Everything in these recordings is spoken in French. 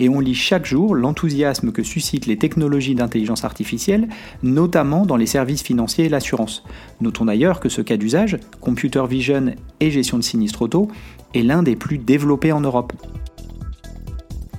et on lit chaque jour l'enthousiasme que suscitent les technologies d'intelligence artificielle, notamment dans les services financiers et l'assurance. Notons d'ailleurs que ce cas d'usage, computer vision et gestion de sinistres auto, est l'un des plus développés en Europe.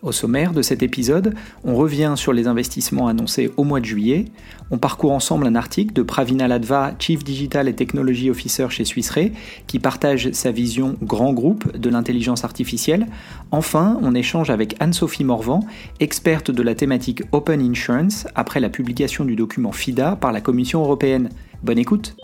Au sommaire de cet épisode, on revient sur les investissements annoncés au mois de juillet, on parcourt ensemble un article de Pravina Ladva, Chief Digital et Technology Officer chez Swiss Re, qui partage sa vision grand groupe de l'intelligence artificielle. Enfin, on échange avec Anne-Sophie Morvan, experte de la thématique Open Insurance, après la publication du document FIDA par la Commission européenne. Bonne écoute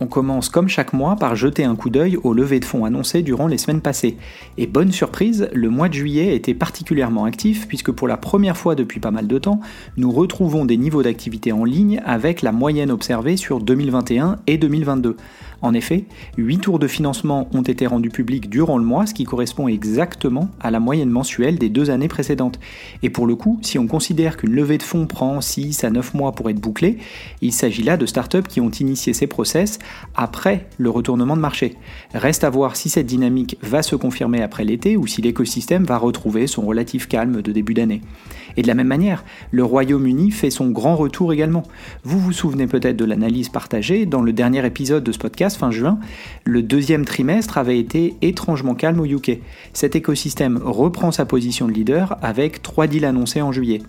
On commence comme chaque mois par jeter un coup d'œil aux levées de fonds annoncées durant les semaines passées. Et bonne surprise, le mois de juillet était particulièrement actif puisque pour la première fois depuis pas mal de temps, nous retrouvons des niveaux d'activité en ligne avec la moyenne observée sur 2021 et 2022. En effet, 8 tours de financement ont été rendus publics durant le mois, ce qui correspond exactement à la moyenne mensuelle des deux années précédentes. Et pour le coup, si on considère qu'une levée de fonds prend 6 à 9 mois pour être bouclée, il s'agit là de startups qui ont initié ces process après le retournement de marché. Reste à voir si cette dynamique va se confirmer après l'été ou si l'écosystème va retrouver son relatif calme de début d'année. Et de la même manière, le Royaume-Uni fait son grand retour également. Vous vous souvenez peut-être de l'analyse partagée dans le dernier épisode de ce podcast fin juin. Le deuxième trimestre avait été étrangement calme au UK. Cet écosystème reprend sa position de leader avec trois deals annoncés en juillet.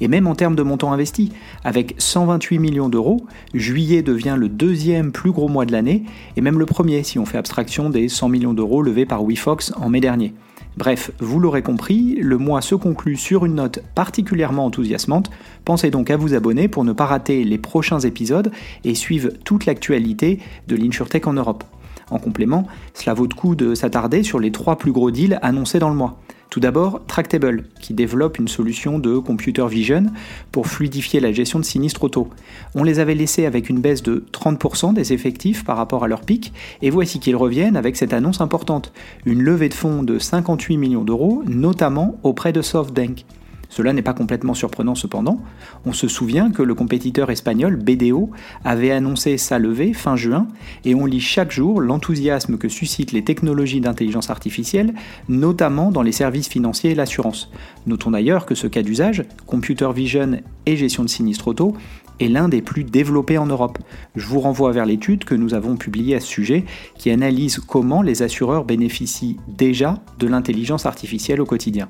Et même en termes de montant investi, avec 128 millions d'euros, juillet devient le deuxième plus gros mois de l'année, et même le premier si on fait abstraction des 100 millions d'euros levés par WeFox en mai dernier. Bref, vous l'aurez compris, le mois se conclut sur une note particulièrement enthousiasmante. Pensez donc à vous abonner pour ne pas rater les prochains épisodes et suivre toute l'actualité de l'InsurTech en Europe. En complément, cela vaut le coup de s'attarder sur les trois plus gros deals annoncés dans le mois. Tout d'abord, Tractable, qui développe une solution de computer vision pour fluidifier la gestion de sinistres auto. On les avait laissés avec une baisse de 30% des effectifs par rapport à leur pic, et voici qu'ils reviennent avec cette annonce importante, une levée de fonds de 58 millions d'euros, notamment auprès de SoftBank. Cela n'est pas complètement surprenant cependant. On se souvient que le compétiteur espagnol BDO avait annoncé sa levée fin juin et on lit chaque jour l'enthousiasme que suscitent les technologies d'intelligence artificielle, notamment dans les services financiers et l'assurance. Notons d'ailleurs que ce cas d'usage, computer vision et gestion de sinistres auto, est l'un des plus développés en Europe. Je vous renvoie vers l'étude que nous avons publiée à ce sujet qui analyse comment les assureurs bénéficient déjà de l'intelligence artificielle au quotidien.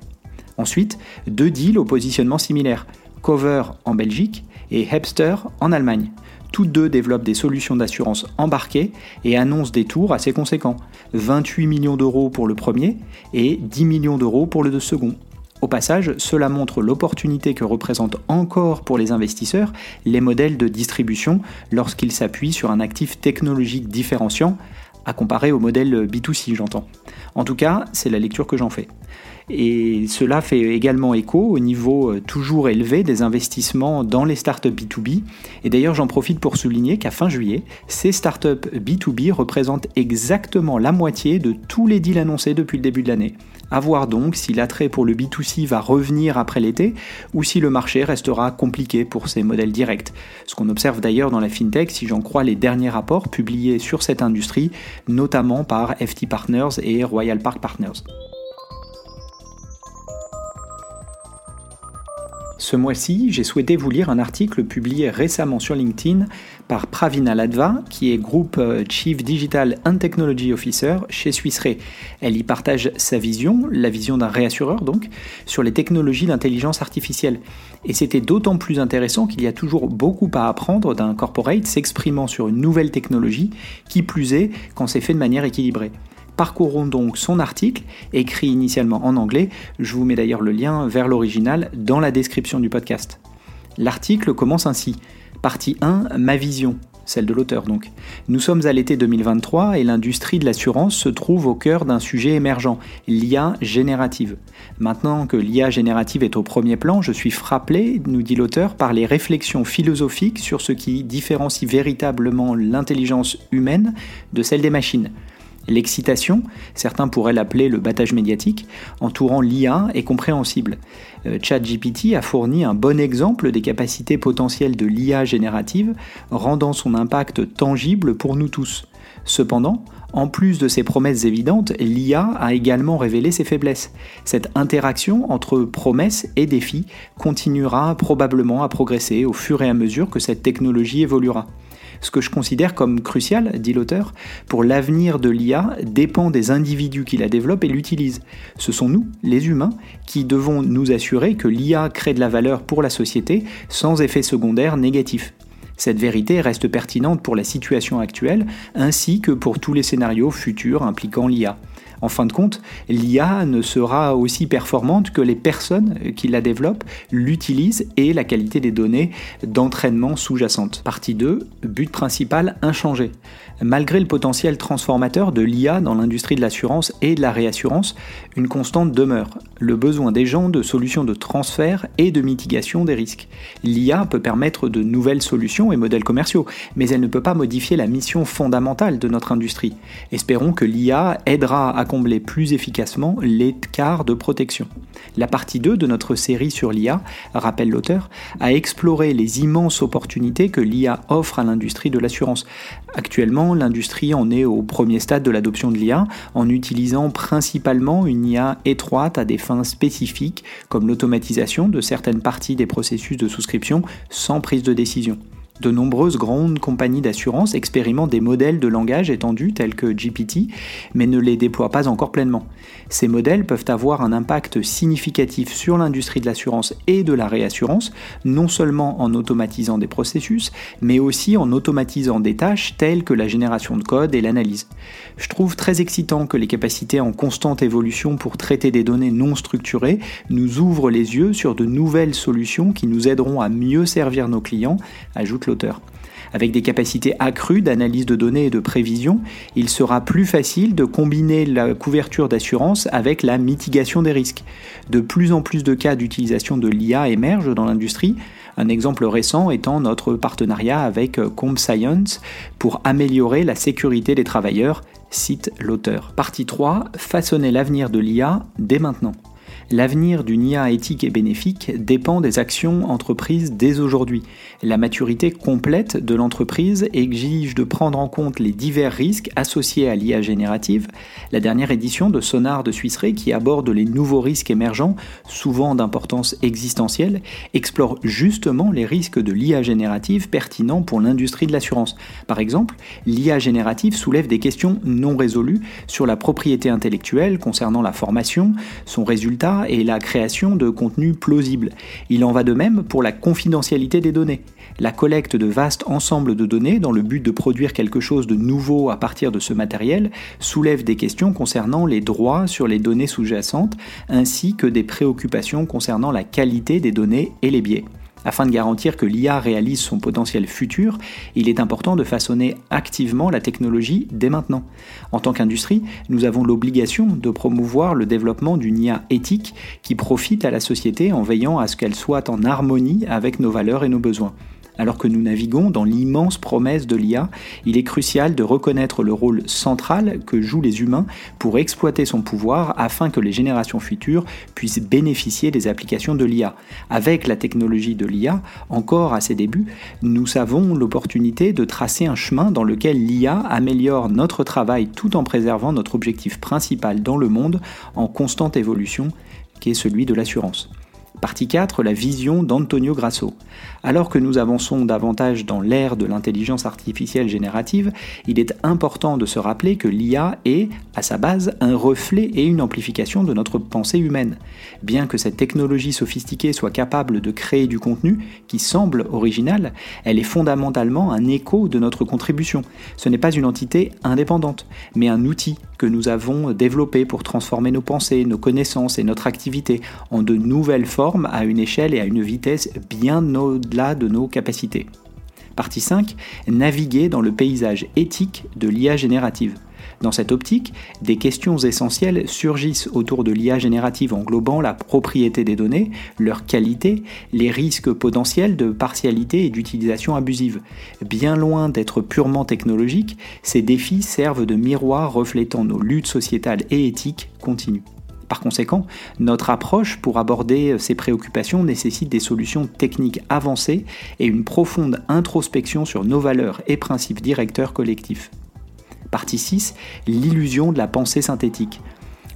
Ensuite, deux deals au positionnement similaire, Cover en Belgique et Hepster en Allemagne. Toutes deux développent des solutions d'assurance embarquées et annoncent des tours assez conséquents. 28 millions d'euros pour le premier et 10 millions d'euros pour le second. Au passage, cela montre l'opportunité que représentent encore pour les investisseurs les modèles de distribution lorsqu'ils s'appuient sur un actif technologique différenciant, à comparer au modèle B2C j'entends. En tout cas, c'est la lecture que j'en fais. Et cela fait également écho au niveau euh, toujours élevé des investissements dans les startups B2B. Et d'ailleurs, j'en profite pour souligner qu'à fin juillet, ces startups B2B représentent exactement la moitié de tous les deals annoncés depuis le début de l'année. A voir donc si l'attrait pour le B2C va revenir après l'été ou si le marché restera compliqué pour ces modèles directs. Ce qu'on observe d'ailleurs dans la fintech si j'en crois les derniers rapports publiés sur cette industrie, notamment par FT Partners et Royal Park Partners. Ce mois-ci, j'ai souhaité vous lire un article publié récemment sur LinkedIn par Pravina Ladva, qui est Group euh, Chief Digital and Technology Officer chez Swiss Re. Elle y partage sa vision, la vision d'un réassureur donc, sur les technologies d'intelligence artificielle. Et c'était d'autant plus intéressant qu'il y a toujours beaucoup à apprendre d'un corporate s'exprimant sur une nouvelle technologie, qui plus est quand c'est fait de manière équilibrée. Parcourons donc son article, écrit initialement en anglais, je vous mets d'ailleurs le lien vers l'original dans la description du podcast. L'article commence ainsi. Partie 1, ma vision. celle de l'auteur donc. Nous sommes à l'été 2023 et l'industrie de l'assurance se trouve au cœur d'un sujet émergent, l'IA générative. Maintenant que l'IA générative est au premier plan, je suis frappé, nous dit l'auteur, par les réflexions philosophiques sur ce qui différencie véritablement l'intelligence humaine de celle des machines. L'excitation, certains pourraient l'appeler le battage médiatique, entourant l'IA est compréhensible. Euh, ChatGPT a fourni un bon exemple des capacités potentielles de l'IA générative, rendant son impact tangible pour nous tous. Cependant, en plus de ses promesses évidentes, l'IA a également révélé ses faiblesses. Cette interaction entre promesses et défis continuera probablement à progresser au fur et à mesure que cette technologie évoluera. Ce que je considère comme crucial, dit l'auteur, pour l'avenir de l'IA dépend des individus qui la développent et l'utilisent. Ce sont nous, les humains, qui devons nous assurer que l'IA crée de la valeur pour la société sans effet secondaire négatif. Cette vérité reste pertinente pour la situation actuelle ainsi que pour tous les scénarios futurs impliquant l'IA. En fin de compte, l'IA ne sera aussi performante que les personnes qui la développent, l'utilisent et la qualité des données d'entraînement sous-jacentes. Partie 2, but principal inchangé. Malgré le potentiel transformateur de l'IA dans l'industrie de l'assurance et de la réassurance, une constante demeure, le besoin des gens de solutions de transfert et de mitigation des risques. L'IA peut permettre de nouvelles solutions et modèles commerciaux, mais elle ne peut pas modifier la mission fondamentale de notre industrie. Espérons que l'IA aidera à combler plus efficacement l'écart de protection. La partie 2 de notre série sur l'IA, rappelle l'auteur, a exploré les immenses opportunités que l'IA offre à l'industrie de l'assurance. Actuellement, l'industrie en est au premier stade de l'adoption de l'IA en utilisant principalement une IA étroite à des fins spécifiques comme l'automatisation de certaines parties des processus de souscription sans prise de décision. De nombreuses grandes compagnies d'assurance expérimentent des modèles de langage étendus tels que GPT, mais ne les déploient pas encore pleinement. Ces modèles peuvent avoir un impact significatif sur l'industrie de l'assurance et de la réassurance, non seulement en automatisant des processus, mais aussi en automatisant des tâches telles que la génération de code et l'analyse. Je trouve très excitant que les capacités en constante évolution pour traiter des données non structurées nous ouvrent les yeux sur de nouvelles solutions qui nous aideront à mieux servir nos clients, ajoute avec des capacités accrues d'analyse de données et de prévision, il sera plus facile de combiner la couverture d'assurance avec la mitigation des risques. De plus en plus de cas d'utilisation de l'IA émergent dans l'industrie, un exemple récent étant notre partenariat avec Comp Science pour améliorer la sécurité des travailleurs, cite l'auteur. Partie 3, façonner l'avenir de l'IA dès maintenant. L'avenir d'une IA éthique et bénéfique dépend des actions entreprises dès aujourd'hui. La maturité complète de l'entreprise exige de prendre en compte les divers risques associés à l'IA générative. La dernière édition de Sonar de Suisseray, qui aborde les nouveaux risques émergents, souvent d'importance existentielle, explore justement les risques de l'IA générative pertinents pour l'industrie de l'assurance. Par exemple, l'IA générative soulève des questions non résolues sur la propriété intellectuelle concernant la formation, son résultat et la création de contenus plausibles. Il en va de même pour la confidentialité des données. La collecte de vastes ensembles de données dans le but de produire quelque chose de nouveau à partir de ce matériel soulève des questions concernant les droits sur les données sous-jacentes ainsi que des préoccupations concernant la qualité des données et les biais. Afin de garantir que l'IA réalise son potentiel futur, il est important de façonner activement la technologie dès maintenant. En tant qu'industrie, nous avons l'obligation de promouvoir le développement d'une IA éthique qui profite à la société en veillant à ce qu'elle soit en harmonie avec nos valeurs et nos besoins. Alors que nous naviguons dans l'immense promesse de l'IA, il est crucial de reconnaître le rôle central que jouent les humains pour exploiter son pouvoir afin que les générations futures puissent bénéficier des applications de l'IA. Avec la technologie de l'IA, encore à ses débuts, nous avons l'opportunité de tracer un chemin dans lequel l'IA améliore notre travail tout en préservant notre objectif principal dans le monde en constante évolution, qui est celui de l'assurance. Partie 4, la vision d'Antonio Grasso. Alors que nous avançons davantage dans l'ère de l'intelligence artificielle générative, il est important de se rappeler que l'IA est, à sa base, un reflet et une amplification de notre pensée humaine. Bien que cette technologie sophistiquée soit capable de créer du contenu qui semble original, elle est fondamentalement un écho de notre contribution. Ce n'est pas une entité indépendante, mais un outil que nous avons développé pour transformer nos pensées, nos connaissances et notre activité en de nouvelles formes à une échelle et à une vitesse bien de nos capacités. Partie 5. Naviguer dans le paysage éthique de l'IA générative. Dans cette optique, des questions essentielles surgissent autour de l'IA générative englobant la propriété des données, leur qualité, les risques potentiels de partialité et d'utilisation abusive. Bien loin d'être purement technologiques, ces défis servent de miroir reflétant nos luttes sociétales et éthiques continues. Par conséquent, notre approche pour aborder ces préoccupations nécessite des solutions techniques avancées et une profonde introspection sur nos valeurs et principes directeurs collectifs. Partie 6, l'illusion de la pensée synthétique.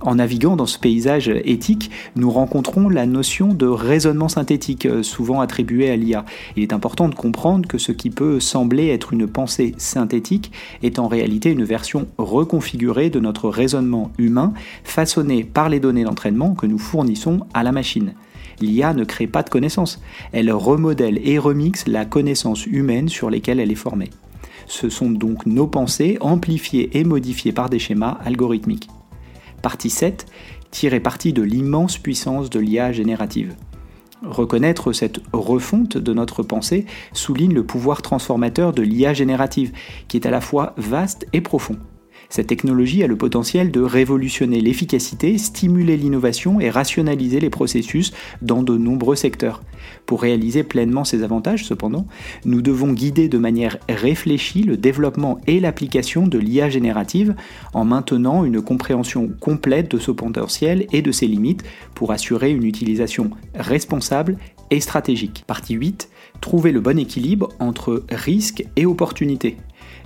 En naviguant dans ce paysage éthique, nous rencontrons la notion de raisonnement synthétique, euh, souvent attribuée à l'IA. Il est important de comprendre que ce qui peut sembler être une pensée synthétique est en réalité une version reconfigurée de notre raisonnement humain, façonné par les données d'entraînement que nous fournissons à la machine. L'IA ne crée pas de connaissances, elle remodèle et remixe la connaissance humaine sur lesquelles elle est formée. Ce sont donc nos pensées amplifiées et modifiées par des schémas algorithmiques. Partie 7. Tirer parti de l'immense puissance de l'IA générative. Reconnaître cette refonte de notre pensée souligne le pouvoir transformateur de l'IA générative, qui est à la fois vaste et profond. Cette technologie a le potentiel de révolutionner l'efficacité, stimuler l'innovation et rationaliser les processus dans de nombreux secteurs. Pour réaliser pleinement ces avantages, cependant, nous devons guider de manière réfléchie le développement et l'application de l'IA générative en maintenant une compréhension complète de ce potentiel et de ses limites pour assurer une utilisation responsable et stratégique. Partie 8. Trouver le bon équilibre entre risque et opportunité.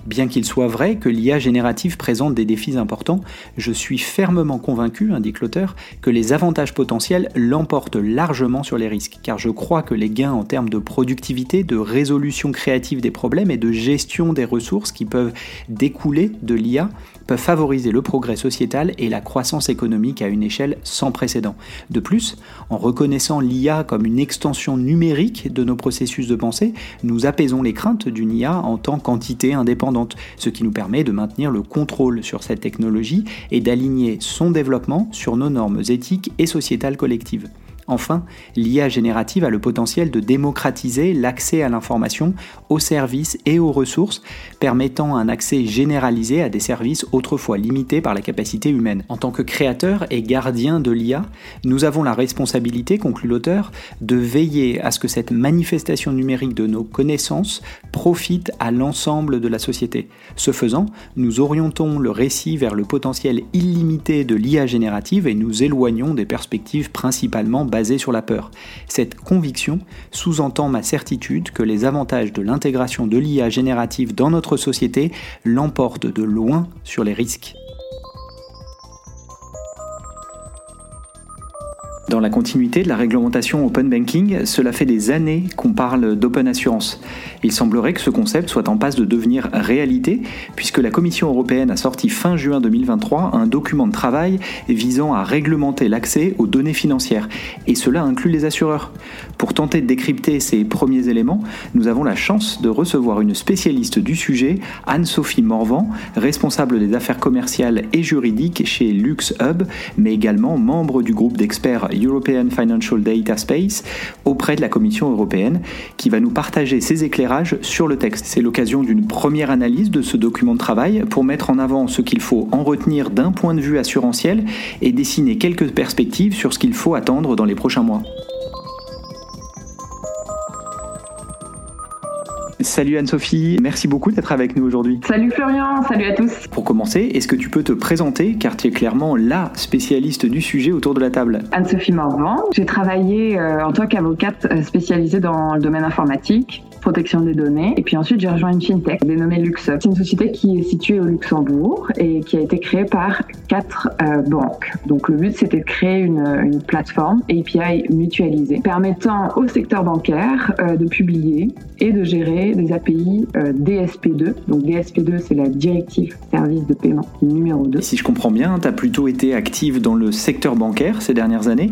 Bien qu'il soit vrai que l'IA générative présente des défis importants, je suis fermement convaincu, indique l'auteur, que les avantages potentiels l'emportent largement sur les risques, car je crois que les gains en termes de productivité, de résolution créative des problèmes et de gestion des ressources qui peuvent découler de l'IA peuvent favoriser le progrès sociétal et la croissance économique à une échelle sans précédent. De plus, en reconnaissant l'IA comme une extension numérique de nos processus de pensée, nous apaisons les craintes d'une IA en tant qu'entité indépendante, ce qui nous permet de maintenir le contrôle sur cette technologie et d'aligner son développement sur nos normes éthiques et sociétales collectives. Enfin, l'IA générative a le potentiel de démocratiser l'accès à l'information, aux services et aux ressources, permettant un accès généralisé à des services autrefois limités par la capacité humaine. En tant que créateur et gardien de l'IA, nous avons la responsabilité, conclut l'auteur, de veiller à ce que cette manifestation numérique de nos connaissances profite à l'ensemble de la société. Ce faisant, nous orientons le récit vers le potentiel illimité de l'IA générative et nous éloignons des perspectives principalement basées sur la peur. Cette conviction sous-entend ma certitude que les avantages de l'intégration de l'IA générative dans notre société l'emportent de loin sur les risques. Dans la continuité de la réglementation open banking, cela fait des années qu'on parle d'open assurance. Il semblerait que ce concept soit en passe de devenir réalité, puisque la Commission européenne a sorti fin juin 2023 un document de travail visant à réglementer l'accès aux données financières, et cela inclut les assureurs. Pour tenter de décrypter ces premiers éléments, nous avons la chance de recevoir une spécialiste du sujet, Anne-Sophie Morvan, responsable des affaires commerciales et juridiques chez LuxHub, mais également membre du groupe d'experts European Financial Data Space auprès de la Commission européenne, qui va nous partager ses éclairages sur le texte. C'est l'occasion d'une première analyse de ce document de travail pour mettre en avant ce qu'il faut en retenir d'un point de vue assurantiel et dessiner quelques perspectives sur ce qu'il faut attendre dans les prochains mois. Salut Anne-Sophie, merci beaucoup d'être avec nous aujourd'hui. Salut Florian, salut à tous. Pour commencer, est-ce que tu peux te présenter car tu es clairement la spécialiste du sujet autour de la table? Anne-Sophie Morvan, j'ai travaillé euh, en tant qu'avocate euh, spécialisée dans le domaine informatique protection des données. Et puis ensuite, j'ai rejoint une fintech dénommée Luxup. C'est une société qui est située au Luxembourg et qui a été créée par quatre euh, banques. Donc le but, c'était de créer une, une, plateforme API mutualisée permettant au secteur bancaire euh, de publier et de gérer des API euh, DSP2. Donc DSP2, c'est la directive service de paiement numéro 2. si je comprends bien, tu as plutôt été active dans le secteur bancaire ces dernières années.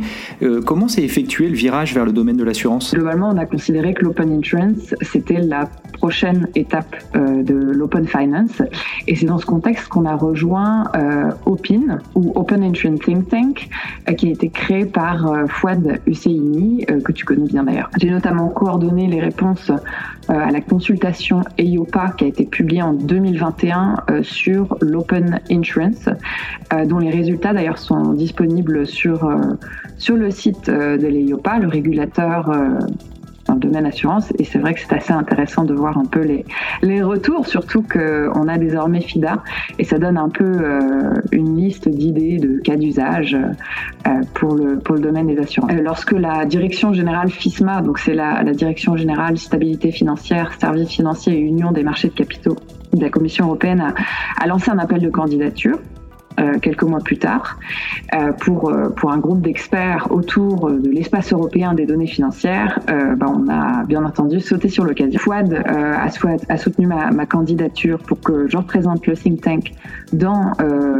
comment s'est effectué le virage vers le domaine de l'assurance? Globalement, on a considéré que l'open insurance c'était la prochaine étape euh, de l'Open Finance. Et c'est dans ce contexte qu'on a rejoint euh, OPIN, ou Open Insurance Think Tank, euh, qui a été créé par Fouad Husseini, que tu connais bien d'ailleurs. J'ai notamment coordonné les réponses à la consultation EIOPA qui a été publiée en 2021 sur l'Open Insurance, dont les résultats d'ailleurs sont disponibles sur, sur le site de l'EIOPA, le régulateur dans le domaine assurance. Et c'est vrai que c'est assez intéressant de voir un peu les, les retours, surtout qu'on a désormais FIDA et ça donne un peu euh, une liste d'idées, de cas d'usage euh, pour, le, pour le domaine des assurances. Euh, lorsque la direction générale FISMA, donc c'est la, la direction générale stabilité financière, services financiers et union des marchés de capitaux de la Commission européenne, a, a lancé un appel de candidature euh, quelques mois plus tard euh, pour, euh, pour un groupe d'experts autour de l'espace européen des données financières. Bah, on a bien entendu sauté sur l'occasion. Fouad a, a, soutenu ma, ma, candidature pour que je représente le think tank dans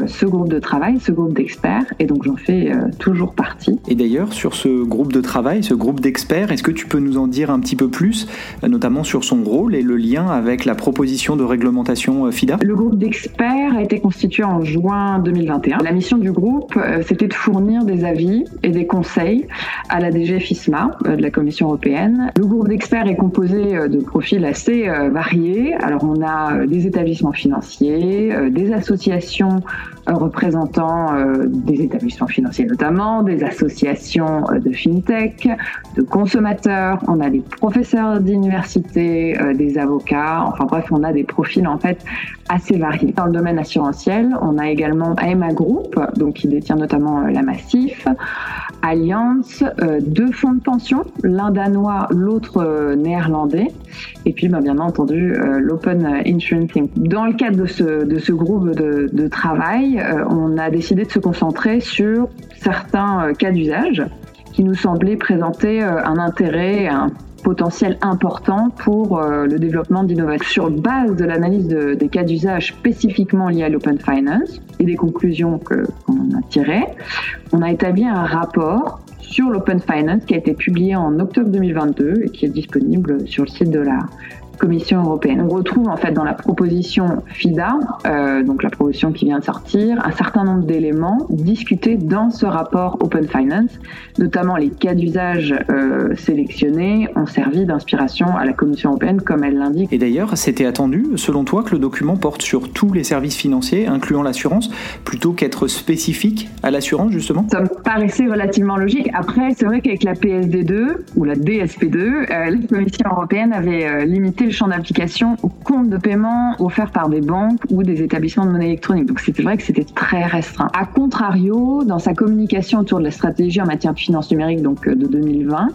ce groupe de travail, ce groupe d'experts, et donc j'en fais toujours partie. Et d'ailleurs, sur ce groupe de travail, ce groupe d'experts, est-ce que tu peux nous en dire un petit peu plus, notamment sur son rôle et le lien avec la proposition de réglementation FIDA? Le groupe d'experts a été constitué en juin 2021. La mission du groupe, euh, c'était de fournir des avis et des conseils à la DG FISMA euh, de la Commission européenne. Le groupe d'experts est composé euh, de profils assez variés. Alors on a des établissements financiers, des associations représentant des établissements financiers notamment, des associations de fintech, de consommateurs, on a des professeurs d'université, des avocats, enfin bref, on a des profils en fait assez variés. Dans le domaine assurantiel, on a également AMA Group, donc qui détient notamment euh, la Massif, Allianz, euh, deux fonds de pension, l'un danois, l'autre euh, néerlandais, et puis bah, bien entendu l'Open Insurance. Dans le cadre de ce, de ce groupe de, de travail, on a décidé de se concentrer sur certains cas d'usage qui nous semblaient présenter un intérêt, un potentiel important pour euh, le développement d'innovation. Sur base de l'analyse des cas d'usage spécifiquement liés à l'open finance et des conclusions qu'on a tirées, on a établi un rapport sur l'open finance qui a été publié en octobre 2022 et qui est disponible sur le site de la Commission européenne. On retrouve en fait dans la proposition FIDA, euh, donc la proposition qui vient de sortir, un certain nombre d'éléments discutés dans ce rapport Open Finance, notamment les cas d'usage euh, sélectionnés ont servi d'inspiration à la Commission européenne comme elle l'indique. Et d'ailleurs, c'était attendu, selon toi, que le document porte sur tous les services financiers, incluant l'assurance, plutôt qu'être spécifique à l'assurance justement? Ça me paraissait relativement logique. Après, c'est vrai qu'avec la PSD2 ou la DSP2, euh, la Commission européenne avait limité le champ d'application aux comptes de paiement offerts par des banques ou des établissements de monnaie électronique. Donc c'était vrai que c'était très restreint. A contrario, dans sa communication autour de la stratégie en matière de finances numériques donc euh, de 2020,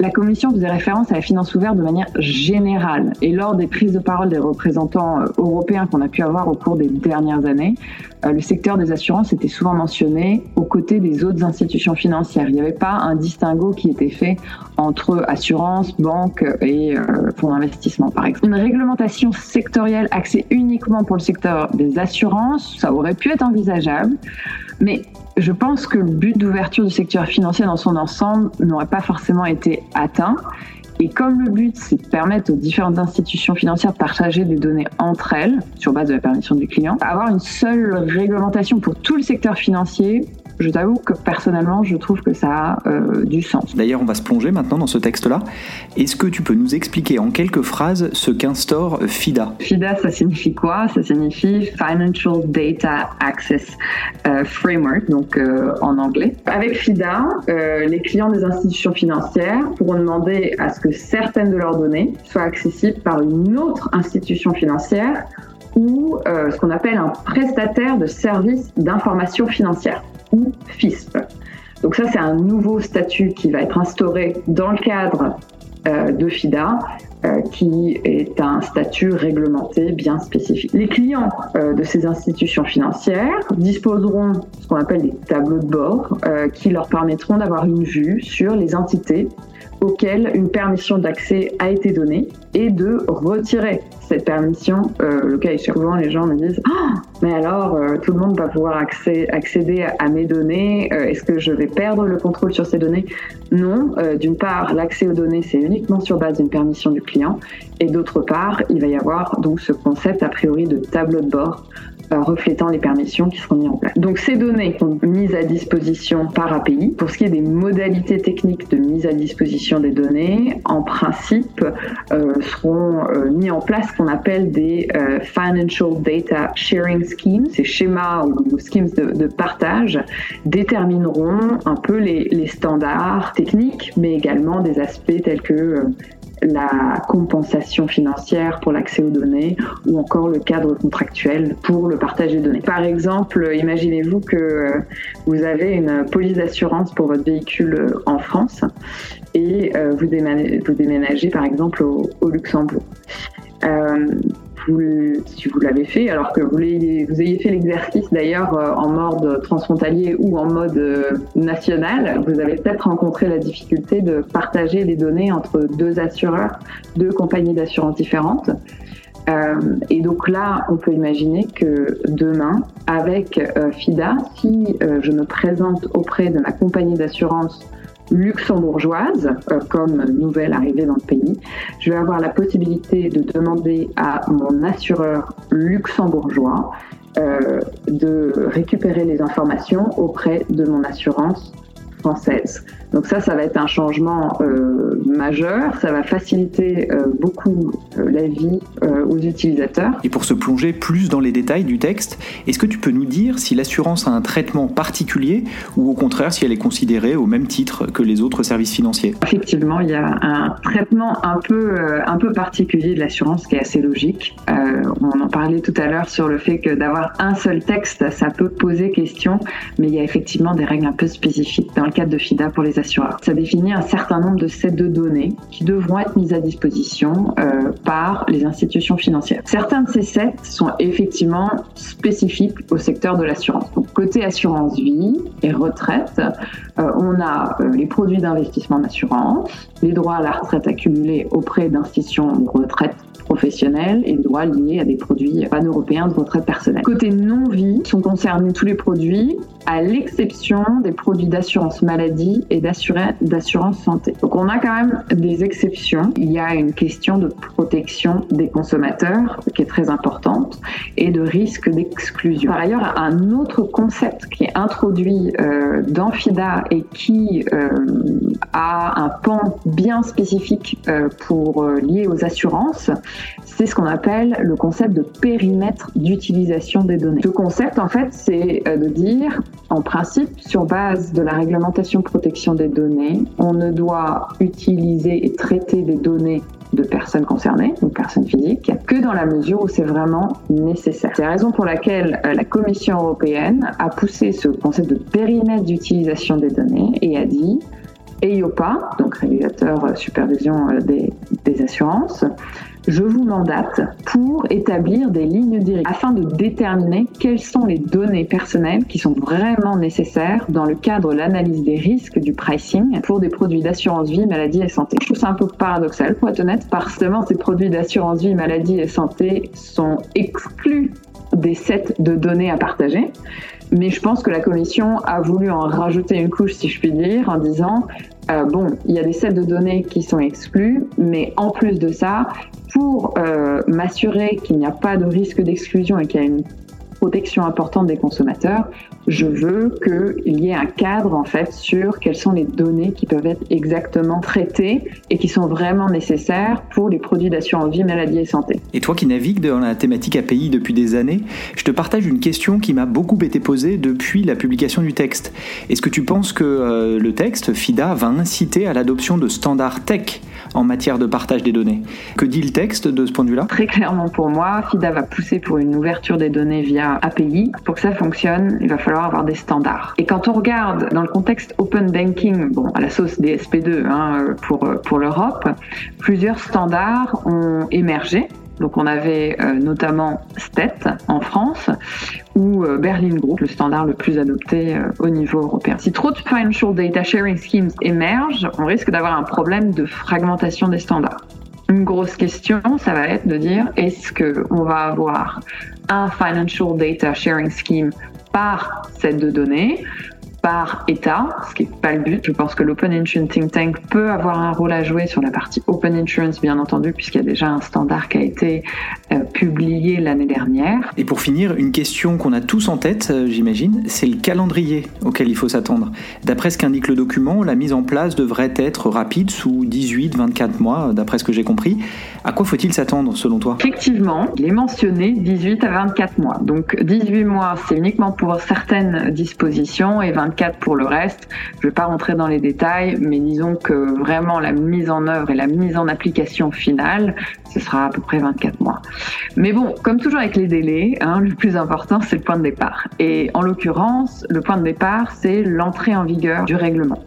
la Commission faisait référence à la finance ouverte de manière générale. Et lors des prises de parole des représentants euh, européens qu'on a pu avoir au cours des dernières années, euh, le secteur des assurances était souvent mentionné aux côtés des autres institutions financières. Il n'y avait pas un distinguo qui était fait entre assurance, banque et fonds d'investissement par exemple. Une réglementation sectorielle axée uniquement pour le secteur des assurances, ça aurait pu être envisageable, mais je pense que le but d'ouverture du secteur financier dans son ensemble n'aurait pas forcément été atteint. Et comme le but, c'est de permettre aux différentes institutions financières de partager des données entre elles, sur base de la permission du client, avoir une seule réglementation pour tout le secteur financier, je t'avoue que personnellement, je trouve que ça a euh, du sens. D'ailleurs, on va se plonger maintenant dans ce texte-là. Est-ce que tu peux nous expliquer en quelques phrases ce qu'instaure FIDA? FIDA, ça signifie quoi? Ça signifie Financial Data Access euh, Framework, donc euh, en anglais. Avec FIDA, les clients des institutions financières pourront demander à ce que certaines de leurs données soient accessibles par une autre institution financière ou ce qu'on appelle un prestataire de services d'information financière ou FISP. Donc ça, c'est un nouveau statut qui va être instauré dans le cadre euh, de FIDA, euh, qui est un statut réglementé bien spécifique. Les clients euh, de ces institutions financières disposeront ce qu'on appelle des tableaux de bord qui leur permettront d'avoir une vue sur les entités auxquelles une permission d'accès a été donnée et de retirer cette permission. Euh, le cas est souvent les gens me disent ah, mais alors euh, tout le monde va pouvoir accéder à mes données. Euh, est-ce que je vais perdre le contrôle sur ces données? Non. D'une part, l'accès aux données c'est uniquement sur base d'une permission du clients. Et d'autre part, il va y avoir donc ce concept a priori de tableau de bord euh, reflétant les permissions qui seront mises en place. Donc ces données sont mises à disposition par API. Pour ce qui est des modalités techniques de mise à disposition des données, en principe, euh, seront euh, mis en place ce qu'on appelle des euh, Financial Data Sharing Schemes. Ces schémas ou, schemes de, partage détermineront un peu les, standards techniques, mais également des aspects tels que la compensation financière pour l'accès aux données ou encore le cadre contractuel pour le partage des données. Par exemple, imaginez-vous que vous avez une police d'assurance pour votre véhicule en France et euh, vous, déménagez, par exemple au, au Luxembourg. Euh, si vous l'avez fait, alors que vous, ayez, fait l'exercice d'ailleurs euh, en mode transfrontalier ou en mode euh, national, vous avez peut-être rencontré la difficulté de partager les données entre deux assureurs, deux compagnies d'assurance différentes. Euh, et donc là, on peut imaginer que demain, avec FIDA, si je me présente auprès de ma compagnie d'assurance luxembourgeoise euh, comme nouvelle arrivée dans le pays, je vais avoir la possibilité de demander à mon assureur luxembourgeois euh, de récupérer les informations auprès de mon assurance française. Donc ça, ça va être un changement euh, majeur, ça va faciliter euh, beaucoup euh, la vie aux utilisateurs. Et pour se plonger plus dans les détails du texte, est-ce que tu peux nous dire si l'assurance a un traitement particulier ou au contraire si elle est considérée au même titre que les autres services financiers? Effectivement, il y a un traitement un peu, un peu particulier de l'assurance qui est assez logique. On en parlait tout à l'heure sur le fait que d'avoir un seul texte, ça peut poser question, mais il y a effectivement des règles un peu spécifiques dans le cadre de FIDA pour les Ça définit un certain nombre de sets de données qui devront être mises à disposition euh, par les institutions financières. Certains de ces sets sont effectivement spécifiques au secteur de l'assurance. Donc côté assurance vie et retraite, euh, on a euh, les produits d'investissement d'assurance, les droits à la retraite accumulés auprès d'institutions de retraite professionnels et droits liés à des produits pan-européens de retraite personnelle. Côté non-vie, sont concernés tous les produits à l'exception des produits d'assurance maladie et d'assurance santé. Donc on a quand même des exceptions. Il y a une question de protection des consommateurs qui est très importante et de risque d'exclusion. Par ailleurs, un autre concept qui est introduit euh, dans FIDA et qui euh, a un pan bien spécifique euh, pour lié aux assurances, c'est ce qu'on appelle le concept de périmètre d'utilisation des données. Ce concept, en fait, c'est de dire, en principe, sur base de la réglementation protection des données, on ne doit utiliser et traiter des données de personnes concernées, donc personnes physiques, que dans la mesure où c'est vraiment nécessaire. C'est la raison pour laquelle euh, la Commission européenne a poussé ce concept de périmètre d'utilisation des données et a dit EIOPA, donc régulateur euh, supervision euh, des assurances, je vous mandate pour établir des lignes directrices afin de déterminer quelles sont les données personnelles qui sont vraiment nécessaires dans le cadre de l'analyse des risques du pricing pour des produits d'assurance vie, maladie et santé. Je trouve ça un peu paradoxal pour être honnête parce que ces produits d'assurance vie, maladie et santé sont exclus des sets de données à partager. Mais je pense que la commission a voulu en rajouter une couche, si je puis dire, en disant euh, bon, il y a des sets de données qui sont exclus, mais en plus de ça, pour euh, m'assurer qu'il n'y a pas de risque d'exclusion et qu'il y a une protection importante des consommateurs, je veux qu'il y ait un cadre en fait sur quelles sont les données qui peuvent être exactement traitées et qui sont vraiment nécessaires pour les produits d'assurance vie, maladie et santé. Et toi qui navigues dans la thématique API depuis des années, je te partage une question qui m'a beaucoup été posée depuis la publication du texte. Est-ce que tu penses que euh, le texte, FIDA, va inciter à l'adoption de standards tech en matière de partage des données? Que dit le texte de ce point de vue-là? Très clairement pour moi, FIDA va pousser pour une ouverture des données via API. Pour que ça fonctionne, il va falloir avoir des standards. Et quand on regarde dans le contexte open banking, bon, à la sauce des SP2 hein, pour, pour l'Europe, plusieurs standards ont émergé. Donc on avait euh, notamment STET en France ou euh, Berlin Group, le standard le plus adopté euh, au niveau européen. Si trop de financial data sharing schemes émergent, on risque d'avoir un problème de fragmentation des standards. Une grosse question, ça va être de dire est-ce que on va avoir un financial data sharing scheme par set de données par État, ce qui n'est pas le but. Je pense que l'Open Insurance Think Tank peut avoir un rôle à jouer sur la partie Open Insurance, bien entendu, puisqu'il y a déjà un standard qui a été euh, publié l'année dernière. Et pour finir, une question qu'on a tous en tête, euh, j'imagine, c'est le calendrier auquel il faut s'attendre. D'après ce qu'indique le document, la mise en place devrait être rapide sous 18-24 mois, d'après ce que j'ai compris. À quoi faut-il s'attendre selon toi? Effectivement, il est mentionné 18 à 24 mois. Donc 18 mois, c'est uniquement pour certaines dispositions et 24 pour le reste. Je ne vais pas rentrer dans les détails, mais disons que vraiment la mise en œuvre et la mise en application finale, ce sera à peu près 24 mois. Mais bon, comme toujours avec les délais, hein, le plus important, c'est le point de départ. Et en l'occurrence, le point de départ, c'est l'entrée en vigueur du règlement.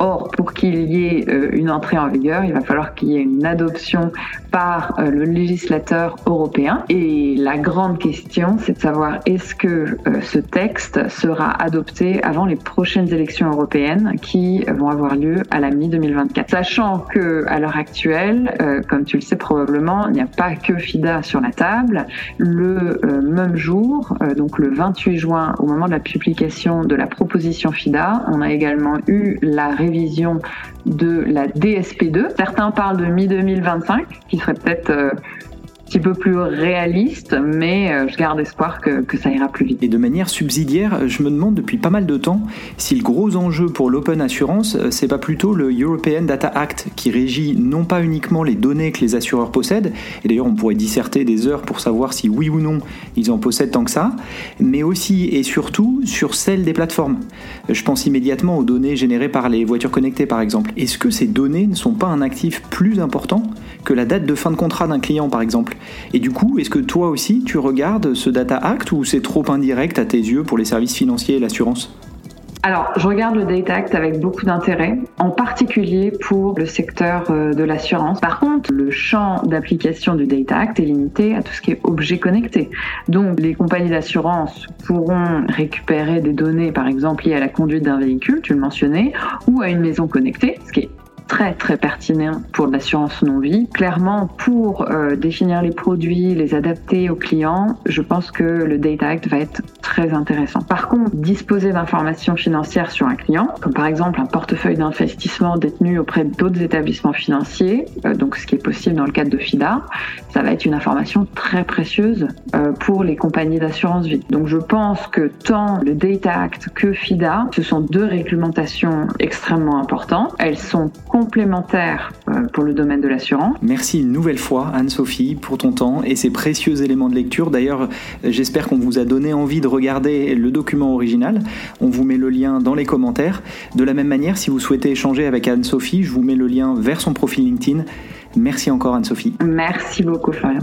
Or, pour qu'il y ait euh, une entrée en vigueur, il va falloir qu'il y ait une adoption par euh, le législateur européen. Et la grande question, c'est de savoir est-ce que euh, ce texte sera adopté avant les prochaines élections européennes qui vont avoir lieu à la mi-2024. Sachant que à l'heure actuelle, comme tu le sais probablement, il n'y a pas que FIDA sur la table. Le même jour, donc le 28 juin, au moment de la publication de la proposition FIDA, on a également eu la révision de la DSP2. Certains parlent de mi-2025, qui serait peut-être euh, petit peu plus réaliste, mais euh, je garde espoir que, que, ça ira plus vite. Et de manière subsidiaire, je me demande depuis pas mal de temps si le gros enjeu pour l'open assurance, euh, c'est pas plutôt le European Data Act qui régit non pas uniquement les données que les assureurs possèdent, et d'ailleurs on pourrait disserter des heures pour savoir si oui ou non ils en possèdent tant que ça, mais aussi et surtout sur celle des plateformes. Je pense immédiatement aux données générées par les voitures connectées par exemple. Est-ce que ces données ne sont pas un actif plus important que la date de fin de contrat d'un client par exemple? Et du coup, est-ce que toi aussi tu regardes ce Data Act ou c'est trop indirect à tes yeux pour les services financiers et l'assurance? Alors, je regarde le Data Act avec beaucoup d'intérêt, en particulier pour le secteur euh, de l'assurance. Par contre, le champ d'application du Data Act est limité à tout ce qui est objet connecté. Donc, les compagnies d'assurance pourront récupérer des données, par exemple, liées à la conduite d'un véhicule, tu le mentionnais, ou à une maison connectée, ce qui est très très pertinent pour l'assurance non-vie. Clairement, pour euh, définir les produits, les adapter aux clients, je pense que le Data Act va être très intéressant. Par contre, disposer d'informations financières sur un client, comme par exemple un portefeuille d'investissement détenu auprès d'autres établissements financiers, euh, donc ce qui est possible dans le cadre de FIDA, ça va être une information très précieuse euh, pour les compagnies d'assurance vie. Donc je pense que tant le Data Act que FIDA, ce sont deux réglementations extrêmement importantes. Elles sont complémentaires euh, pour le domaine de l'assurance. Merci une nouvelle fois Anne-Sophie pour ton temps et ces précieux éléments de lecture. D'ailleurs, j'espère qu'on vous a donné envie de regarder le document original. On vous met le lien dans les commentaires. De la même manière, si vous souhaitez échanger avec Anne-Sophie, je vous mets le lien vers son profil LinkedIn. Merci encore Anne-Sophie. Merci beaucoup Florian.